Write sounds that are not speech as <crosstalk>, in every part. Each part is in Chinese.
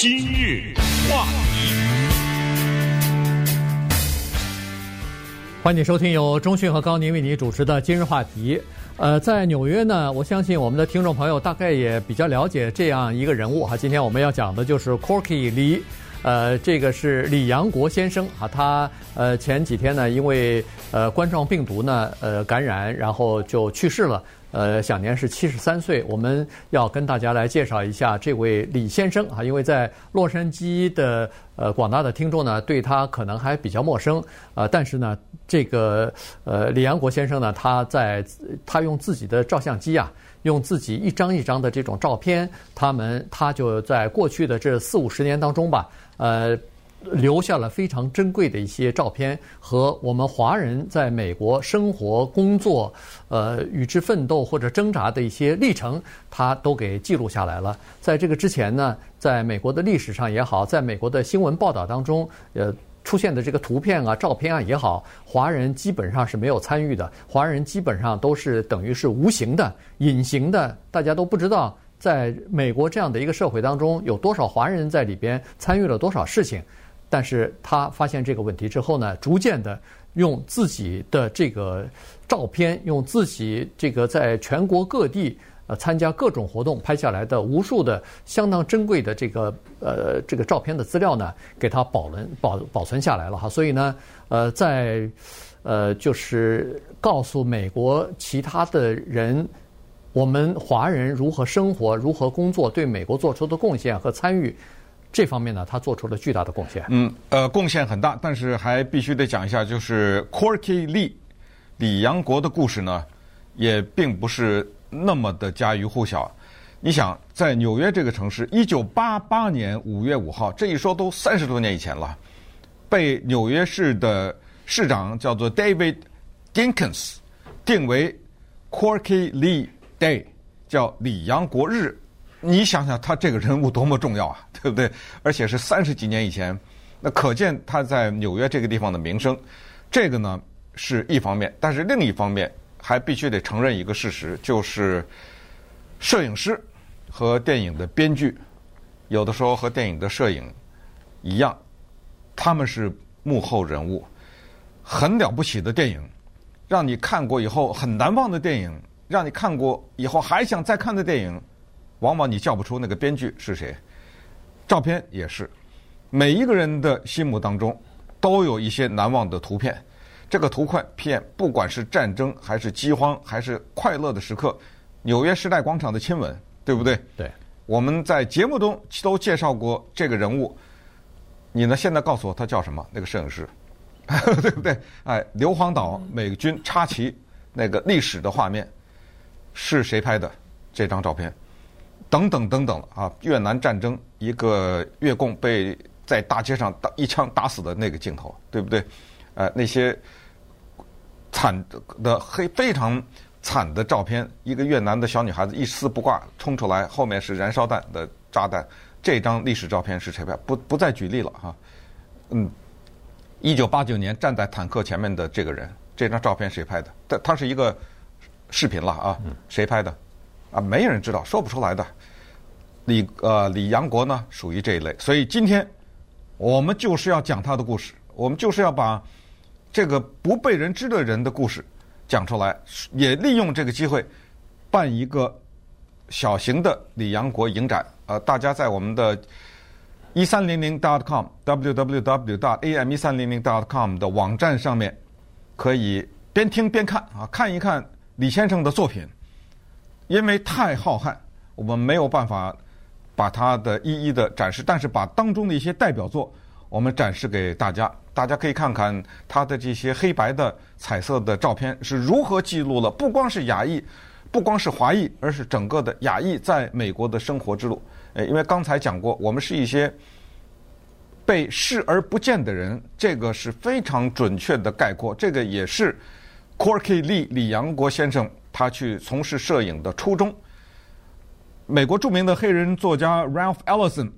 今日话题，欢迎收听由中讯和高宁为你主持的今日话题。呃，在纽约呢，我相信我们的听众朋友大概也比较了解这样一个人物哈。今天我们要讲的就是 Corky 李。呃，这个是李阳国先生啊，他呃前几天呢，因为呃冠状病毒呢呃感染，然后就去世了，呃享年是七十三岁。我们要跟大家来介绍一下这位李先生啊，因为在洛杉矶的呃广大的听众呢，对他可能还比较陌生，呃，但是呢，这个呃李阳国先生呢，他在他用自己的照相机啊。用自己一张一张的这种照片，他们他就在过去的这四五十年当中吧，呃，留下了非常珍贵的一些照片和我们华人在美国生活、工作、呃与之奋斗或者挣扎的一些历程，他都给记录下来了。在这个之前呢，在美国的历史上也好，在美国的新闻报道当中，呃。出现的这个图片啊、照片啊也好，华人基本上是没有参与的。华人基本上都是等于是无形的、隐形的，大家都不知道，在美国这样的一个社会当中，有多少华人在里边参与了多少事情。但是他发现这个问题之后呢，逐渐的用自己的这个照片，用自己这个在全国各地。呃，参加各种活动拍下来的无数的相当珍贵的这个呃这个照片的资料呢，给它保存保保存下来了哈。所以呢，呃，在呃就是告诉美国其他的人，我们华人如何生活、如何工作，对美国做出的贡献和参与这方面呢，他做出了巨大的贡献。嗯，呃，贡献很大，但是还必须得讲一下，就是 Corky Lee 李阳国的故事呢，也并不是。那么的家喻户晓，你想在纽约这个城市，一九八八年五月五号，这一说都三十多年以前了，被纽约市的市长叫做 David Dinkins 定为 Corky Lee Day，叫李阳国日。你想想他这个人物多么重要啊，<laughs> 对不对？而且是三十几年以前，那可见他在纽约这个地方的名声。这个呢是一方面，但是另一方面。还必须得承认一个事实，就是摄影师和电影的编剧，有的时候和电影的摄影一样，他们是幕后人物。很了不起的电影，让你看过以后很难忘的电影，让你看过以后还想再看的电影，往往你叫不出那个编剧是谁。照片也是，每一个人的心目当中都有一些难忘的图片。这个图片，不管是战争还是饥荒，还是快乐的时刻，纽约时代广场的亲吻，对不对？对。我们在节目中都介绍过这个人物，你呢？现在告诉我他叫什么？那个摄影师，<laughs> 对不对？哎，硫磺岛美军插旗那个历史的画面是谁拍的？这张照片，等等等等啊！越南战争一个越共被在大街上打一枪打死的那个镜头，对不对？呃，那些惨的黑非常惨的照片，一个越南的小女孩子一丝不挂冲出来，后面是燃烧弹的炸弹。这张历史照片是谁拍？不不再举例了哈。嗯，一九八九年站在坦克前面的这个人，这张照片谁拍的？他他是一个视频了啊，谁拍的？啊，没人知道，说不出来的。李呃李阳国呢，属于这一类，所以今天我们就是要讲他的故事，我们就是要把。这个不被人知的人的故事讲出来，也利用这个机会办一个小型的李阳国影展。呃，大家在我们的一三零零 dot com www 大 am 一三零零 dot com 的网站上面可以边听边看啊，看一看李先生的作品，因为太浩瀚，我们没有办法把它的一一的展示，但是把当中的一些代表作我们展示给大家。大家可以看看他的这些黑白的彩色的照片是如何记录了不光是亚裔，不光是华裔，而是整个的亚裔在美国的生活之路。诶，因为刚才讲过，我们是一些被视而不见的人，这个是非常准确的概括。这个也是 Corky Lee 李阳国先生他去从事摄影的初衷。美国著名的黑人作家 Ralph Ellison，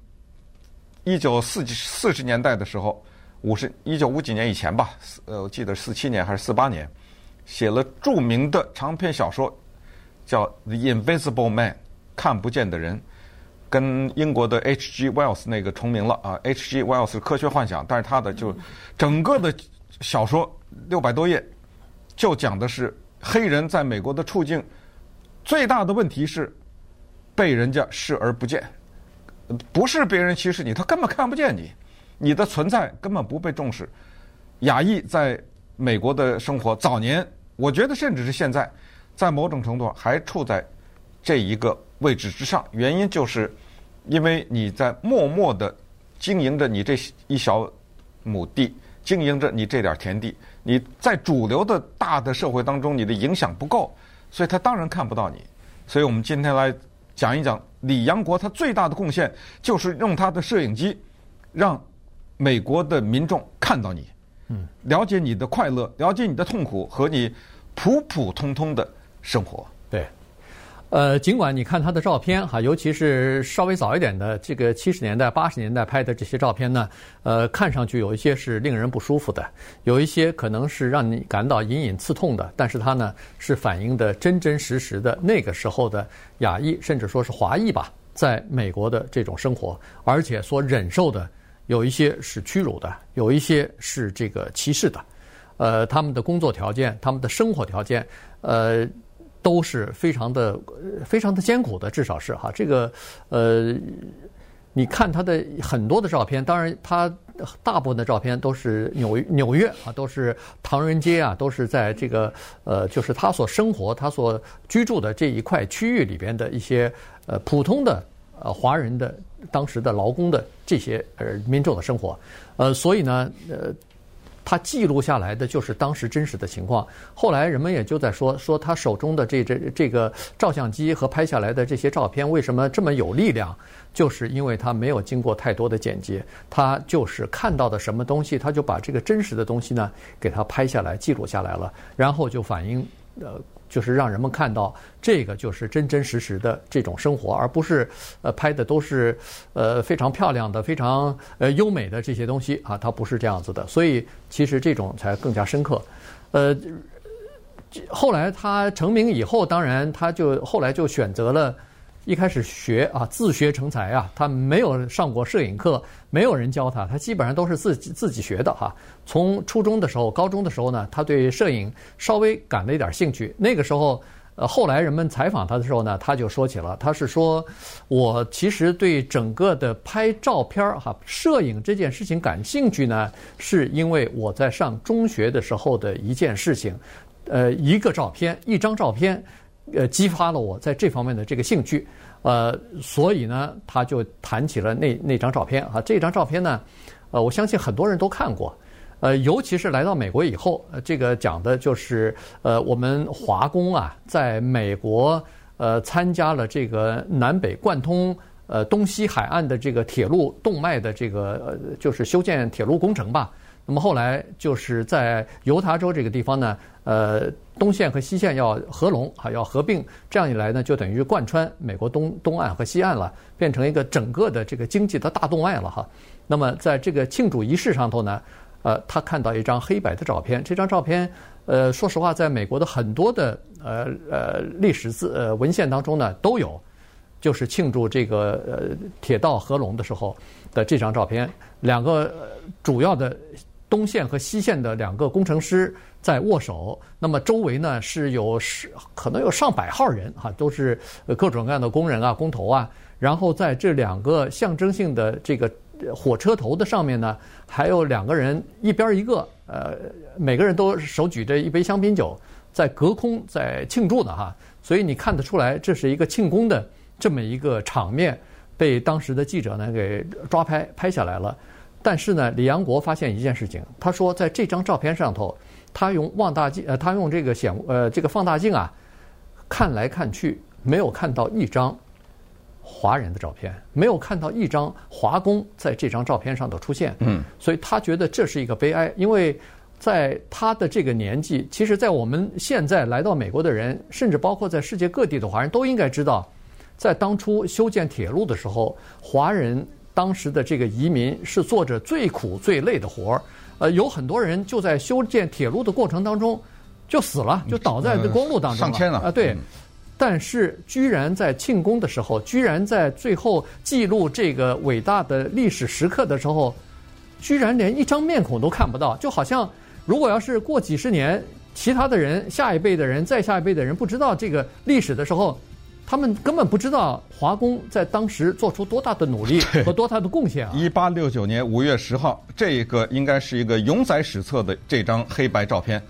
一九四四十年代的时候。五十一九五几年以前吧，呃，我记得四七年还是四八年，写了著名的长篇小说，叫《The Invisible Man》，看不见的人。跟英国的 H.G. Wells 那个重名了啊，H.G. Wells 是科学幻想，但是他的就整个的小说六百多页，就讲的是黑人在美国的处境，最大的问题是被人家视而不见，不是别人歧视你，他根本看不见你，你的存在根本不被重视。亚裔在美国的生活早年，我觉得甚至是现在，在某种程度还处在这一个位置之上。原因就是，因为你在默默的经营着你这一小亩地，经营着你这点田地，你在主流的大的社会当中，你的影响不够，所以他当然看不到你。所以我们今天来讲一讲李阳国，他最大的贡献就是用他的摄影机，让美国的民众看到你。嗯，了解你的快乐，了解你的痛苦和你普普通通的生活。呃，尽管你看他的照片哈，尤其是稍微早一点的这个七十年代、八十年代拍的这些照片呢，呃，看上去有一些是令人不舒服的，有一些可能是让你感到隐隐刺痛的。但是它呢，是反映的真真实实的那个时候的亚裔，甚至说是华裔吧，在美国的这种生活，而且所忍受的。有一些是屈辱的，有一些是这个歧视的，呃，他们的工作条件、他们的生活条件，呃，都是非常的、非常的艰苦的，至少是哈。这个，呃，你看他的很多的照片，当然他大部分的照片都是纽纽约啊，都是唐人街啊，都是在这个呃，就是他所生活、他所居住的这一块区域里边的一些呃普通的。呃，华人的当时的劳工的这些呃民众的生活，呃，所以呢，呃，他记录下来的就是当时真实的情况。后来人们也就在说，说他手中的这这这个照相机和拍下来的这些照片为什么这么有力量，就是因为他没有经过太多的剪辑，他就是看到的什么东西，他就把这个真实的东西呢给他拍下来记录下来了，然后就反映呃。就是让人们看到这个就是真真实实的这种生活，而不是呃拍的都是呃非常漂亮的、非常呃优美的这些东西啊，它不是这样子的。所以其实这种才更加深刻。呃，后来他成名以后，当然他就后来就选择了。一开始学啊，自学成才啊，他没有上过摄影课，没有人教他，他基本上都是自己自己学的哈。从初中的时候、高中的时候呢，他对摄影稍微感了一点兴趣。那个时候，呃，后来人们采访他的时候呢，他就说起了，他是说，我其实对整个的拍照片儿哈，摄影这件事情感兴趣呢，是因为我在上中学的时候的一件事情，呃，一个照片，一张照片。呃，激发了我在这方面的这个兴趣，呃，所以呢，他就谈起了那那张照片啊。这张照片呢，呃，我相信很多人都看过，呃，尤其是来到美国以后，呃，这个讲的就是呃，我们华工啊，在美国呃参加了这个南北贯通呃东西海岸的这个铁路动脉的这个呃，就是修建铁路工程吧。那么后来就是在犹他州这个地方呢，呃，东线和西线要合拢啊，要合并，这样一来呢，就等于贯穿美国东东岸和西岸了，变成一个整个的这个经济的大动脉了哈。那么在这个庆祝仪式上头呢，呃，他看到一张黑白的照片，这张照片，呃，说实话，在美国的很多的呃呃历史字呃文献当中呢都有，就是庆祝这个呃铁道合拢的时候的这张照片，两个主要的。东线和西线的两个工程师在握手，那么周围呢是有十可能有上百号人哈，都是各种各样的工人啊、工头啊。然后在这两个象征性的这个火车头的上面呢，还有两个人一边一个，呃，每个人都手举着一杯香槟酒，在隔空在庆祝呢哈。所以你看得出来，这是一个庆功的这么一个场面，被当时的记者呢给抓拍拍下来了。但是呢，李阳国发现一件事情，他说在这张照片上头，他用望大镜，呃，他用这个显，呃，这个放大镜啊，看来看去没有看到一张华人的照片，没有看到一张华工在这张照片上头出现。嗯，所以他觉得这是一个悲哀，因为在他的这个年纪，其实，在我们现在来到美国的人，甚至包括在世界各地的华人都应该知道，在当初修建铁路的时候，华人。当时的这个移民是做着最苦最累的活儿，呃，有很多人就在修建铁路的过程当中就死了，就倒在这公路当中了。上千了啊！对，但是居然在庆功的时候，居然在最后记录这个伟大的历史时刻的时候，居然连一张面孔都看不到，就好像如果要是过几十年，其他的人、下一辈的人、再下一辈的人不知道这个历史的时候。他们根本不知道华工在当时做出多大的努力 <laughs> 和多大的贡献啊！一八六九年五月十号，这个应该是一个永载史册的这张黑白照片。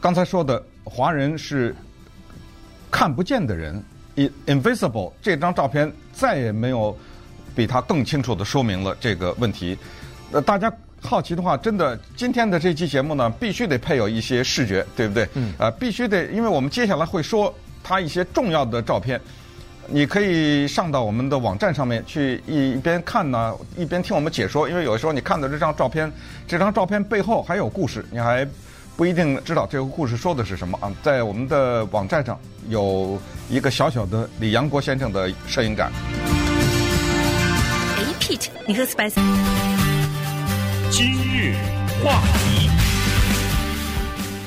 刚才说的华人是看不见的人，invisible。这张照片再也没有比它更清楚的说明了这个问题。呃，大家好奇的话，真的今天的这期节目呢，必须得配有一些视觉，对不对？嗯。呃，必须得，因为我们接下来会说。他一些重要的照片，你可以上到我们的网站上面去，一边看呢，一边听我们解说。因为有的时候你看到这张照片，这张照片背后还有故事，你还不一定知道这个故事说的是什么啊。在我们的网站上有一个小小的李阳国先生的摄影展。哎，Pete，你和 Spice？今日话题。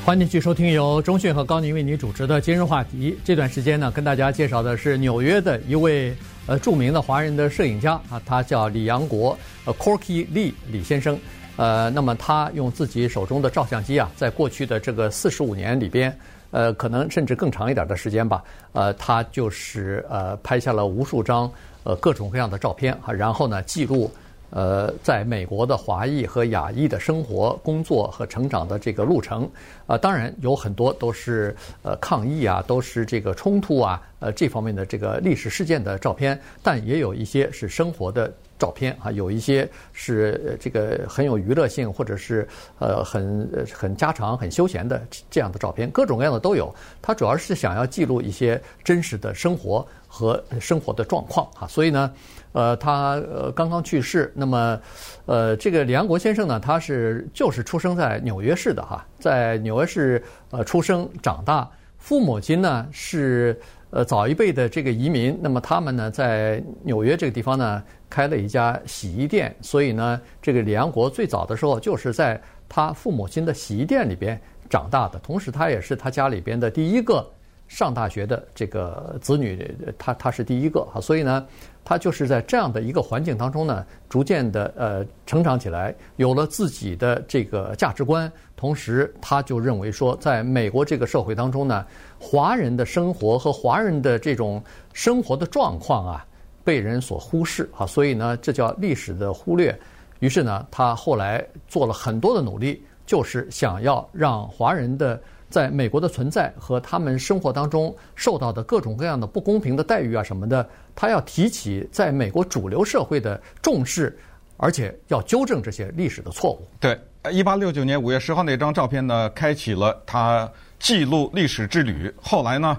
欢迎继续收听由中讯和高宁为你主持的今日话题。这段时间呢，跟大家介绍的是纽约的一位呃著名的华人的摄影家啊，他叫李阳国，呃，Corky Lee 李先生。呃，那么他用自己手中的照相机啊，在过去的这个四十五年里边，呃，可能甚至更长一点的时间吧，呃，他就是呃拍下了无数张呃各种各样的照片啊，然后呢记录。呃，在美国的华裔和亚裔的生活、工作和成长的这个路程，啊、当然有很多都是呃抗议啊，都是这个冲突啊，呃这方面的这个历史事件的照片，但也有一些是生活的照片啊，有一些是这个很有娱乐性，或者是呃很很家常、很休闲的这样的照片，各种各样的都有。他主要是想要记录一些真实的生活和生活的状况啊，所以呢。呃，他呃刚刚去世。那么，呃，这个李安国先生呢，他是就是出生在纽约市的哈，在纽约市呃出生长大。父母亲呢是呃早一辈的这个移民，那么他们呢在纽约这个地方呢开了一家洗衣店，所以呢，这个李安国最早的时候就是在他父母亲的洗衣店里边长大的。同时，他也是他家里边的第一个上大学的这个子女，他他是第一个哈，所以呢。他就是在这样的一个环境当中呢，逐渐的呃成长起来，有了自己的这个价值观。同时，他就认为说，在美国这个社会当中呢，华人的生活和华人的这种生活的状况啊，被人所忽视啊，所以呢，这叫历史的忽略。于是呢，他后来做了很多的努力，就是想要让华人的。在美国的存在和他们生活当中受到的各种各样的不公平的待遇啊什么的，他要提起在美国主流社会的重视，而且要纠正这些历史的错误。对，一八六九年五月十号那张照片呢，开启了他记录历史之旅。后来呢，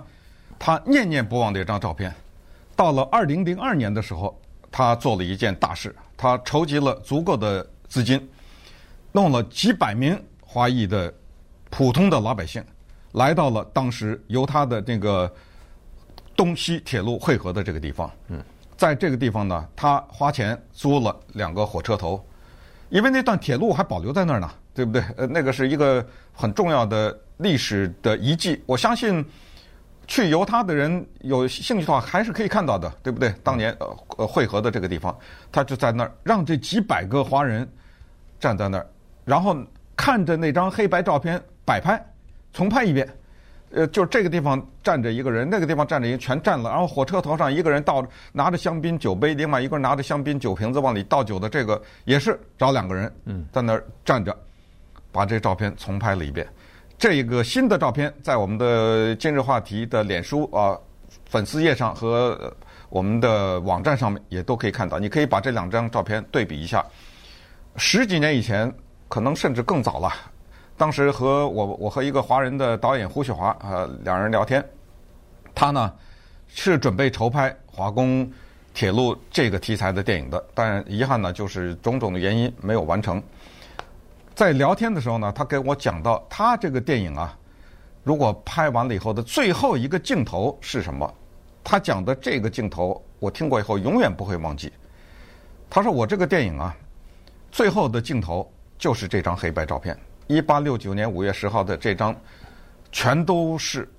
他念念不忘这张照片。到了二零零二年的时候，他做了一件大事，他筹集了足够的资金，弄了几百名华裔的。普通的老百姓来到了当时由他的这个东西铁路汇合的这个地方。嗯，在这个地方呢，他花钱租了两个火车头，因为那段铁路还保留在那儿呢，对不对？呃，那个是一个很重要的历史的遗迹。我相信去犹他的人有兴趣的话，还是可以看到的，对不对？当年呃呃汇合的这个地方，他就在那儿，让这几百个华人站在那儿，然后看着那张黑白照片。摆拍，重拍一遍，呃，就这个地方站着一个人，那个地方站着一个人，全站了。然后火车头上一个人倒拿着香槟酒杯，另外一个人拿着香槟酒瓶子往里倒酒的，这个也是找两个人，嗯，在那儿站着，把这照片重拍了一遍。这个新的照片在我们的今日话题的脸书啊粉丝页上和我们的网站上面也都可以看到。你可以把这两张照片对比一下，十几年以前，可能甚至更早了。当时和我，我和一个华人的导演胡雪华，呃，两人聊天，他呢是准备筹拍华工铁路这个题材的电影的，但遗憾呢就是种种的原因没有完成。在聊天的时候呢，他跟我讲到他这个电影啊，如果拍完了以后的最后一个镜头是什么？他讲的这个镜头，我听过以后永远不会忘记。他说我这个电影啊，最后的镜头就是这张黑白照片。一八六九年五月十号的这张，全都是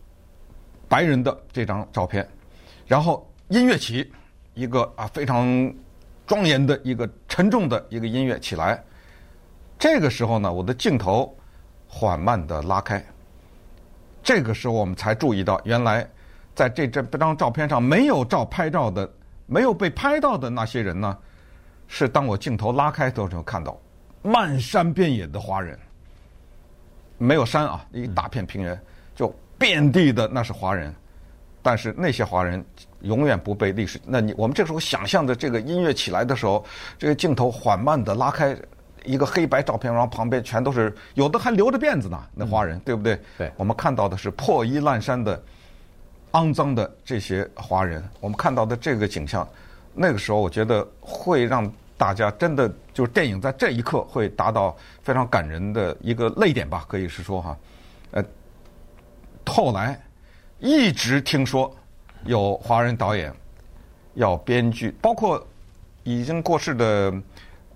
白人的这张照片，然后音乐起，一个啊非常庄严的一个沉重的一个音乐起来，这个时候呢，我的镜头缓慢的拉开，这个时候我们才注意到，原来在这这张照片上没有照拍照的，没有被拍到的那些人呢，是当我镜头拉开的时候看到，漫山遍野的华人。没有山啊，一大片平原，就遍地的那是华人，但是那些华人永远不被历史。那你我们这时候想象的这个音乐起来的时候，这个镜头缓慢的拉开一个黑白照片，然后旁边全都是有的还留着辫子呢，那华人、嗯、对不对？对，我们看到的是破衣烂衫的、肮脏的这些华人，我们看到的这个景象，那个时候我觉得会让。大家真的就是电影在这一刻会达到非常感人的一个泪点吧，可以是说哈，呃，后来一直听说有华人导演要编剧，包括已经过世的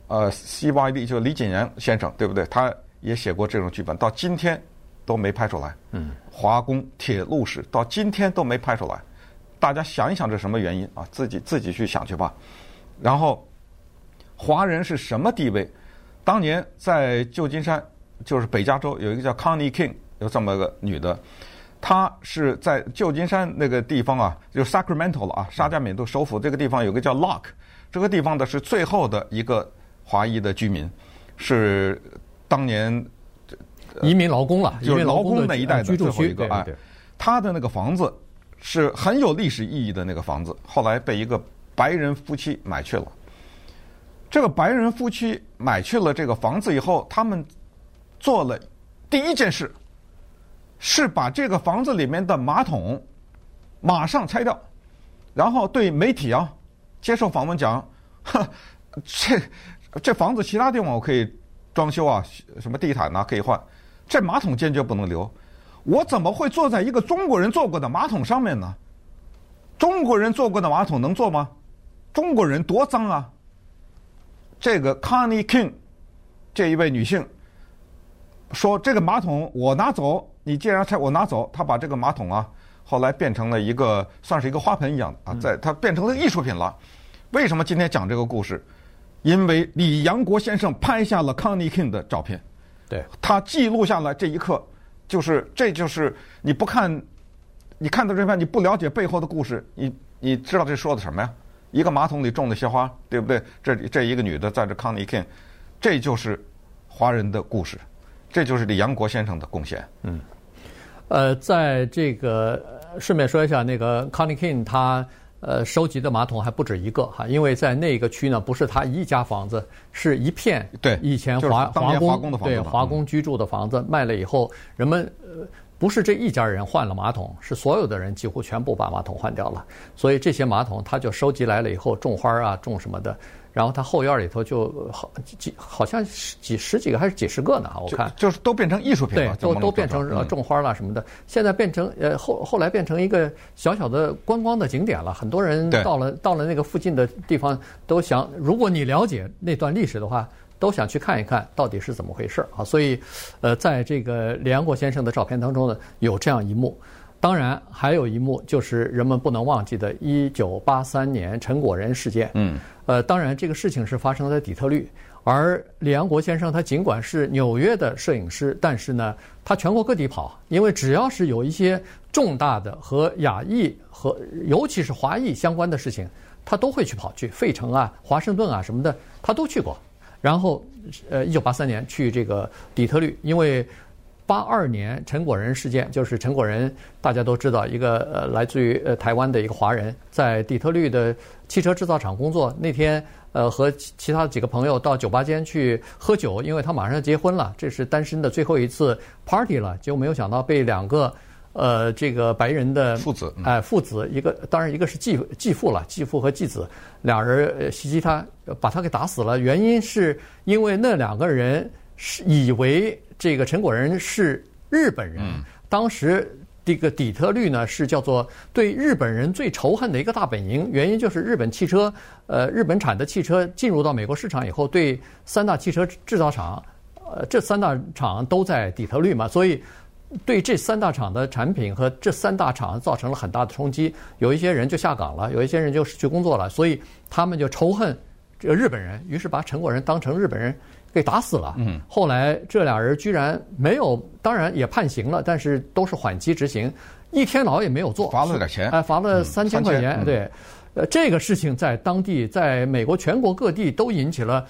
呃 C.Y.B. 就李锦源先生，对不对？他也写过这种剧本，到今天都没拍出来。嗯，华工铁路史到今天都没拍出来，大家想一想这什么原因啊？自己自己去想去吧，然后。华人是什么地位？当年在旧金山，就是北加州，有一个叫 Connie King，有这么个女的，她是在旧金山那个地方啊，就 Sacramento 了啊，沙加缅度首府这个地方有个叫 Locke，这个地方的是最后的一个华裔的居民，是当年移民劳工了，就是劳工那一代的最后一个啊。他的那个房子是很有历史意义的那个房子，后来被一个白人夫妻买去了。这个白人夫妻买去了这个房子以后，他们做了第一件事，是把这个房子里面的马桶马上拆掉，然后对媒体啊接受访问讲：“呵，这这房子其他地方我可以装修啊，什么地毯呐可以换，这马桶坚决不能留。我怎么会坐在一个中国人坐过的马桶上面呢？中国人坐过的马桶能坐吗？中国人多脏啊！”这个 Connie King 这一位女性说：“这个马桶我拿走，你既然拆，我拿走。”她把这个马桶啊，后来变成了一个算是一个花盆一样啊，在它变成了艺术品了。为什么今天讲这个故事？因为李阳国先生拍下了 Connie King 的照片，对，他记录下来这一刻，就是这就是你不看，你看到这片，你不了解背后的故事，你你知道这说的什么呀？一个马桶里种的鲜花，对不对？这这一个女的在这康尼 king，这就是华人的故事，这就是李阳国先生的贡献。嗯，呃，在这个顺便说一下，那个康尼 king 他呃收集的马桶还不止一个哈，因为在那个区呢，不是他一家房子，是一片对以前华华工对华工居住的房子卖了以后，人们呃。不是这一家人换了马桶，是所有的人几乎全部把马桶换掉了。所以这些马桶他就收集来了以后种花啊，种什么的。然后他后院里头就好几好像十几十几个还是几十个呢？我看就，就是都变成艺术品了，对，都都变成呃种花了什么的。嗯、现在变成呃后后来变成一个小小的观光的景点了。很多人到了到了那个附近的地方都想，如果你了解那段历史的话。都想去看一看到底是怎么回事啊！所以，呃，在这个李阳国先生的照片当中呢，有这样一幕。当然，还有一幕就是人们不能忘记的1983年陈果仁事件。嗯。呃，当然，这个事情是发生在底特律，而李安国先生他尽管是纽约的摄影师，但是呢，他全国各地跑，因为只要是有一些重大的和亚裔和尤其是华裔相关的事情，他都会去跑去费城啊、华盛顿啊什么的，他都去过。然后，呃，一九八三年去这个底特律，因为八二年陈果仁事件，就是陈果仁大家都知道，一个呃来自于呃台湾的一个华人，在底特律的汽车制造厂工作。那天呃和其他几个朋友到酒吧间去喝酒，因为他马上要结婚了，这是单身的最后一次 party 了，结果没有想到被两个。呃，这个白人的父子，哎，父子一个，当然一个是继继父了，继父和继子俩人袭击他，把他给打死了。原因是因为那两个人是以为这个陈果仁是日本人。当时这个底特律呢是叫做对日本人最仇恨的一个大本营，原因就是日本汽车，呃，日本产的汽车进入到美国市场以后，对三大汽车制造厂，呃，这三大厂都在底特律嘛，所以。对这三大厂的产品和这三大厂造成了很大的冲击，有一些人就下岗了，有一些人就失去工作了，所以他们就仇恨这个日本人，于是把陈果仁当成日本人给打死了。嗯，后来这俩人居然没有，当然也判刑了，但是都是缓期执行，一天牢也没有坐，罚了点钱，哎，罚了三千块钱。对，呃，这个事情在当地，在美国全国各地都引起了。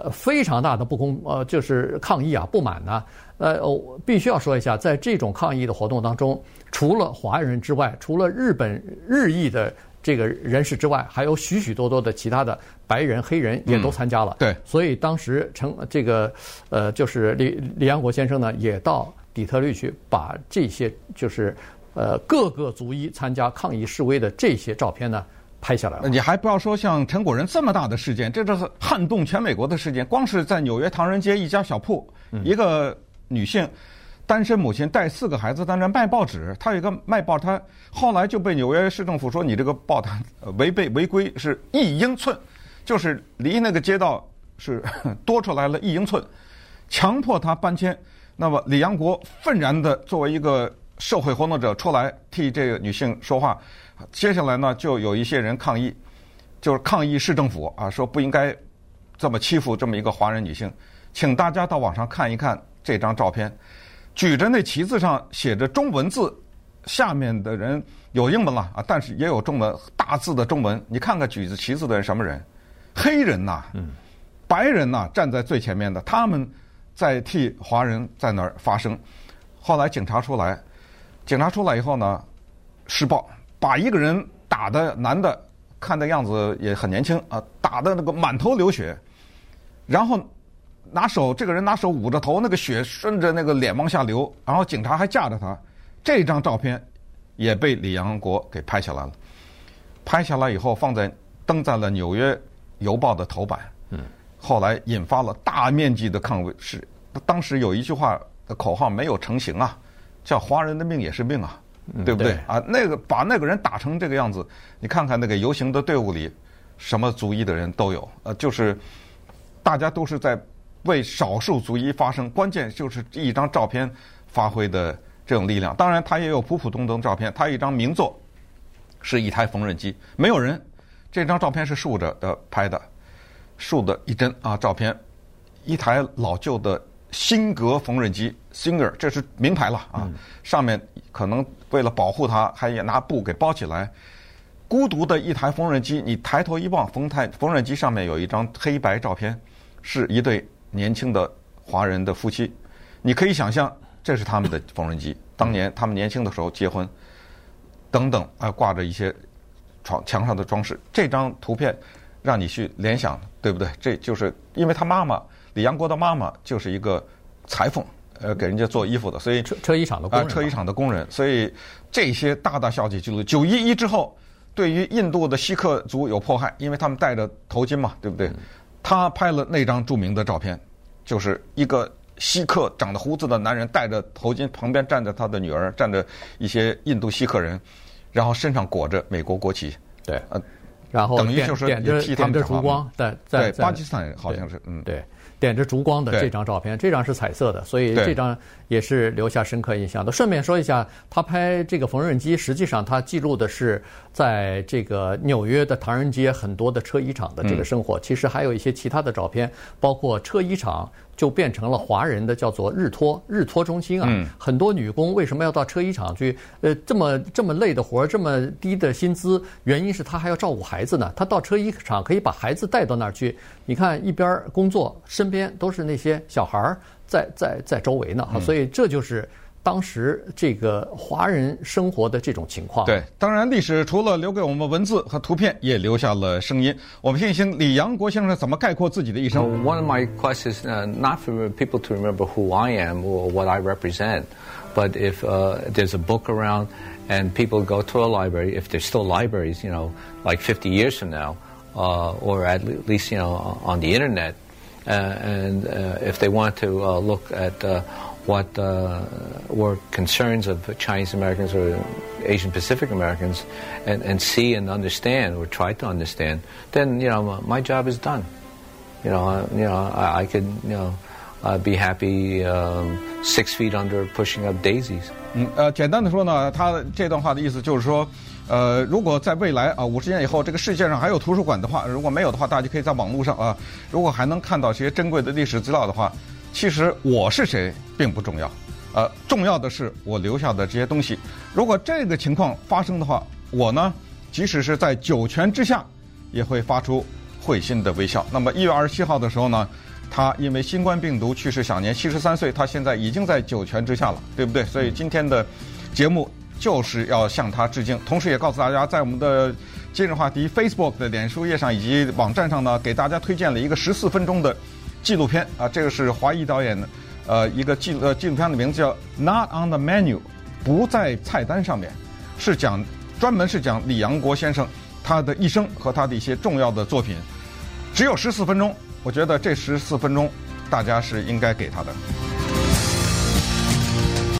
呃，非常大的不公，呃，就是抗议啊，不满呢、啊。呃，我必须要说一下，在这种抗议的活动当中，除了华人之外，除了日本日裔的这个人士之外，还有许许多多的其他的白人、黑人也都参加了。嗯、对，所以当时成这个呃，就是李李安国先生呢，也到底特律去把这些就是呃各个族裔参加抗议示威的这些照片呢。拍下来了。你还不要说像陈果仁这么大的事件，这是撼动全美国的事件。光是在纽约唐人街一家小铺，一个女性，单身母亲带四个孩子在那卖报纸。她有一个卖报摊，后来就被纽约市政府说你这个报摊违背违规，是一英寸，就是离那个街道是多出来了一英寸，强迫她搬迁。那么李阳国愤然的作为一个社会活动者出来替这个女性说话。接下来呢，就有一些人抗议，就是抗议市政府啊，说不应该这么欺负这么一个华人女性。请大家到网上看一看这张照片，举着那旗子上写着中文字，下面的人有英文了啊，但是也有中文大字的中文。你看看举着旗子的人什么人？黑人呐，白人呐，站在最前面的，他们在替华人在那儿发声。后来警察出来，警察出来以后呢，施暴。把一个人打的男的，看的样子也很年轻啊，打的那个满头流血，然后拿手这个人拿手捂着头，那个血顺着那个脸往下流，然后警察还架着他，这张照片也被李阳国给拍下来了，拍下来以后放在登在了《纽约邮报》的头版，嗯，后来引发了大面积的抗议，是当时有一句话的口号没有成型啊，叫“华人的命也是命啊”。对不对，对啊？那个把那个人打成这个样子，你看看那个游行的队伍里，什么族裔的人都有。呃，就是大家都是在为少数族裔发声。关键就是一张照片发挥的这种力量。当然，他也有普普通通照片。他一张名作是一台缝纫机，没有人。这张照片是竖着的拍的，竖的一帧啊，照片一台老旧的。辛格缝纫机，Singer，这是名牌了啊！上面可能为了保护它，还也拿布给包起来。孤独的一台缝纫机，你抬头一望，缝太缝纫机上面有一张黑白照片，是一对年轻的华人的夫妻。你可以想象，这是他们的缝纫机，当年他们年轻的时候结婚，等等啊，挂着一些床墙上的装饰。这张图片让你去联想，对不对？这就是因为他妈妈。李阳国的妈妈就是一个裁缝，呃，给人家做衣服的，所以车车衣厂的工人，车衣厂的工人，所以这些大大小小记录。九一一之后，对于印度的锡克族有迫害，因为他们戴着头巾嘛，对不对？他拍了那张著名的照片，就是一个锡克长着胡子的男人戴着头巾，旁边站着他的女儿，站着一些印度锡克人，然后身上裹着美国国旗，对，呃，然后等于就是替他们点着烛光，在在，巴基斯坦好像是，嗯，对。点着烛光的这张照片，这张是彩色的，所以这张也是留下深刻印象的。顺便说一下，他拍这个缝纫机，实际上他记录的是在这个纽约的唐人街很多的车衣厂的这个生活。其实还有一些其他的照片，包括车衣厂就变成了华人的叫做日托日托中心啊。很多女工为什么要到车衣厂去？呃，这么这么累的活，这么低的薪资，原因是她还要照顾孩子呢。她到车衣厂可以把孩子带到那儿去，你看一边工作身。边都是那些小孩儿在在在周围呢，所以这就是当时这个华人生活的这种情况。对，当然历史除了留给我们文字和图片，也留下了声音。我们听一听李阳国先生怎么概括自己的一生。One of my questions, not for people to remember who I am or what I represent, but if there's a book around and people go to a library, if there's still libraries, you know, like 50 years from now, or at least, you know, on the internet. Uh, and uh, if they want to uh, look at what were concerns of Chinese Americans or Asian Pacific Americans and, and see and understand or try to understand, then you know my job is done. You know, you know I, I could you know uh, be happy um, six feet under pushing up daisies. 嗯，呃，简单的说呢，他这段话的意思就是说， 呃，如果在未来啊五十年以后，这个世界上还有图书馆的话，如果没有的话，大家可以在网络上啊，如果还能看到这些珍贵的历史资料的话，其实我是谁并不重要，呃，重要的是我留下的这些东西。如果这个情况发生的话，我呢，即使是在九泉之下，也会发出会心的微笑。那么一月二十七号的时候呢，他因为新冠病毒去世，享年七十三岁。他现在已经在九泉之下了，对不对？所以今天的节目就是要向他致敬，同时也告诉大家，在我们的今日话题 Facebook 的脸书页上以及网站上呢，给大家推荐了一个十四分钟的纪录片啊，这个是华裔导演的，呃，一个纪呃纪录片的名字叫《Not on the Menu》，不在菜单上面，是讲专门是讲李阳国先生他的一生和他的一些重要的作品，只有十四分钟。我觉得这十四分钟，大家是应该给他的。